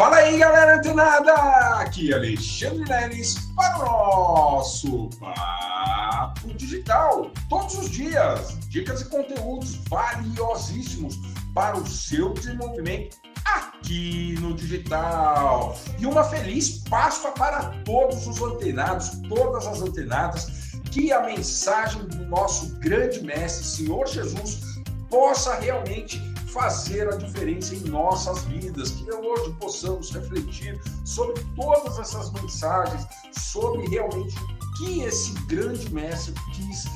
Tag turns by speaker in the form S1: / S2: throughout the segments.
S1: Fala aí, galera antenada! Aqui é Alexandre Leles para o nosso Papo Digital. Todos os dias, dicas e conteúdos valiosíssimos para o seu desenvolvimento aqui no digital. E uma feliz Páscoa para todos os antenados, todas as antenadas, que a mensagem do nosso grande mestre, Senhor Jesus, possa realmente fazer a diferença em nossas vidas, que hoje possamos refletir sobre todas essas mensagens, sobre realmente o que esse grande mestre quis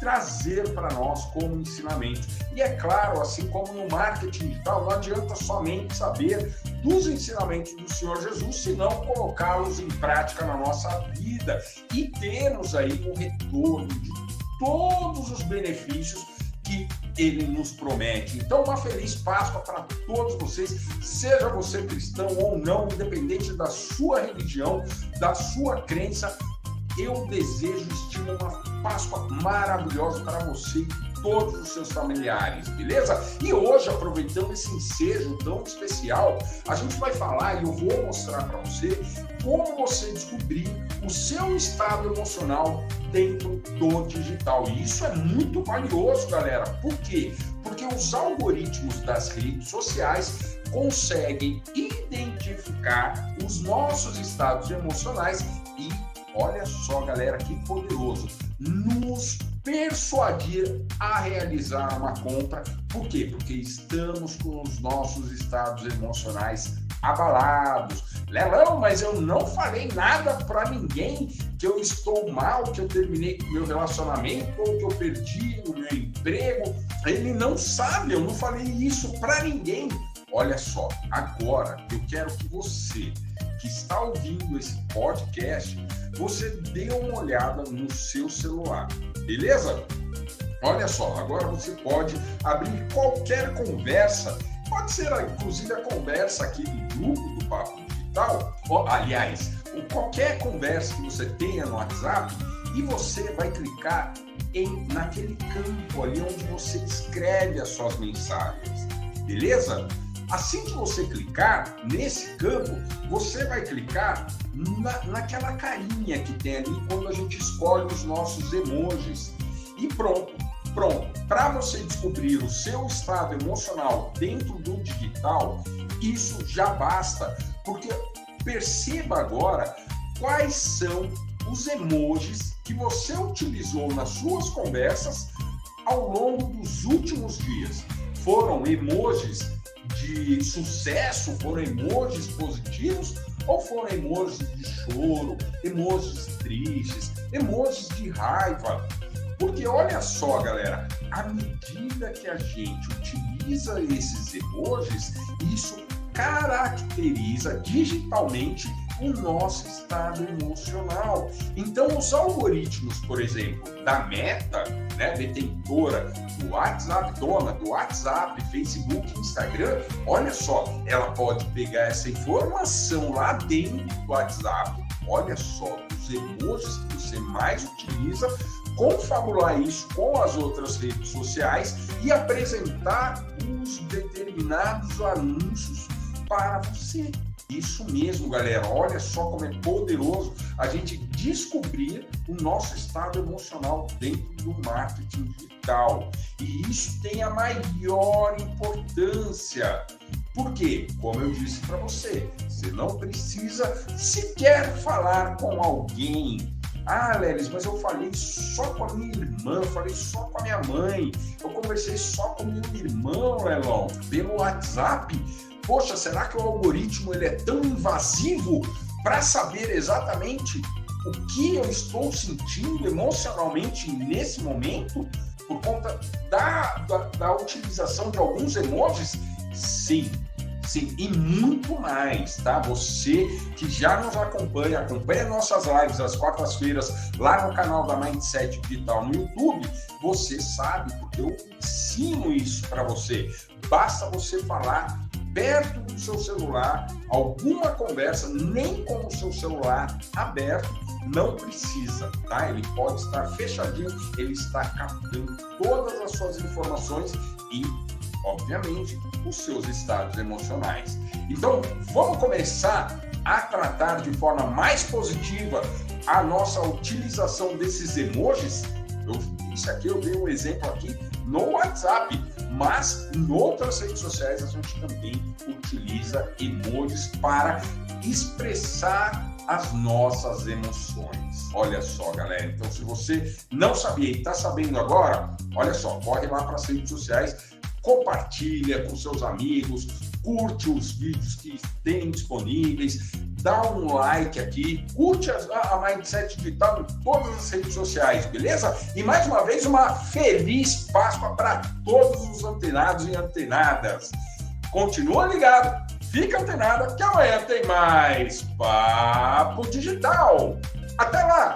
S1: trazer para nós como ensinamento. E é claro, assim como no marketing digital, não adianta somente saber dos ensinamentos do Senhor Jesus, senão colocá-los em prática na nossa vida e termos aí o retorno de todos os benefícios que ele nos promete. Então, uma feliz Páscoa para todos vocês, seja você cristão ou não, independente da sua religião, da sua crença. Eu desejo estimo uma Páscoa maravilhosa para você todos os seus familiares, beleza? E hoje, aproveitando esse ensejo tão especial, a gente vai falar e eu vou mostrar para você como você descobrir o seu estado emocional dentro do digital. E isso é muito valioso, galera. Por quê? Porque os algoritmos das redes sociais conseguem identificar os nossos estados emocionais e olha só, galera, que poderoso, nos persuadir a realizar uma compra. Por quê? Porque estamos com os nossos estados emocionais abalados. Lelão, mas eu não falei nada para ninguém que eu estou mal, que eu terminei o meu relacionamento ou que eu perdi o meu emprego. Ele não sabe, eu não falei isso para ninguém. Olha só, agora eu quero que você que está ouvindo esse podcast, você dê uma olhada no seu celular, beleza? Olha só, agora você pode abrir qualquer conversa Pode ser, inclusive, a conversa aqui do grupo do Papo Digital, ou, aliás, qualquer conversa que você tenha no WhatsApp, e você vai clicar em naquele campo ali onde você escreve as suas mensagens, beleza? Assim que você clicar nesse campo, você vai clicar na, naquela carinha que tem ali quando a gente escolhe os nossos emojis. E pronto, Pronto, para você descobrir o seu estado emocional dentro do digital, isso já basta, porque perceba agora quais são os emojis que você utilizou nas suas conversas ao longo dos últimos dias. Foram emojis de sucesso, foram emojis positivos ou foram emojis de choro, emojis tristes, emojis de raiva? Porque olha só, galera, à medida que a gente utiliza esses emojis, isso caracteriza digitalmente o nosso estado emocional. Então, os algoritmos, por exemplo, da Meta, né, detentora do WhatsApp, dona do WhatsApp, Facebook, Instagram, olha só, ela pode pegar essa informação lá dentro do WhatsApp, olha só, os emojis que você mais utiliza, confabular isso com as outras redes sociais e apresentar os determinados anúncios para você. Isso mesmo, galera. Olha só como é poderoso a gente descobrir o nosso estado emocional dentro do marketing digital. E isso tem a maior importância. Porque, como eu disse para você, você não precisa sequer falar com alguém ah, Lelis, mas eu falei só com a minha irmã, falei só com a minha mãe, eu conversei só com meu irmão, Lelão, pelo WhatsApp. Poxa, será que o algoritmo ele é tão invasivo para saber exatamente o que eu estou sentindo emocionalmente nesse momento por conta da, da, da utilização de alguns emojis? Sim, Sim, e muito mais, tá? Você que já nos acompanha, acompanha nossas lives às quartas-feiras lá no canal da Mindset Digital no YouTube, você sabe, porque eu ensino isso para você. Basta você falar perto do seu celular, alguma conversa, nem com o seu celular aberto, não precisa, tá? Ele pode estar fechadinho, ele está captando todas as suas informações e obviamente, os seus estados emocionais. Então, vamos começar a tratar de forma mais positiva a nossa utilização desses emojis. Eu, isso aqui eu dei um exemplo aqui no WhatsApp, mas em outras redes sociais a gente também utiliza emojis para expressar as nossas emoções. Olha só, galera. Então, se você não sabia e está sabendo agora, olha só, corre lá para as redes sociais, compartilha com seus amigos, curte os vídeos que tem disponíveis, dá um like aqui, curte a, a Mindset Digital em todas as redes sociais, beleza? E mais uma vez, uma feliz Páscoa para todos os antenados e antenadas. Continua ligado, fica antenada, que amanhã tem mais Papo Digital. Até lá!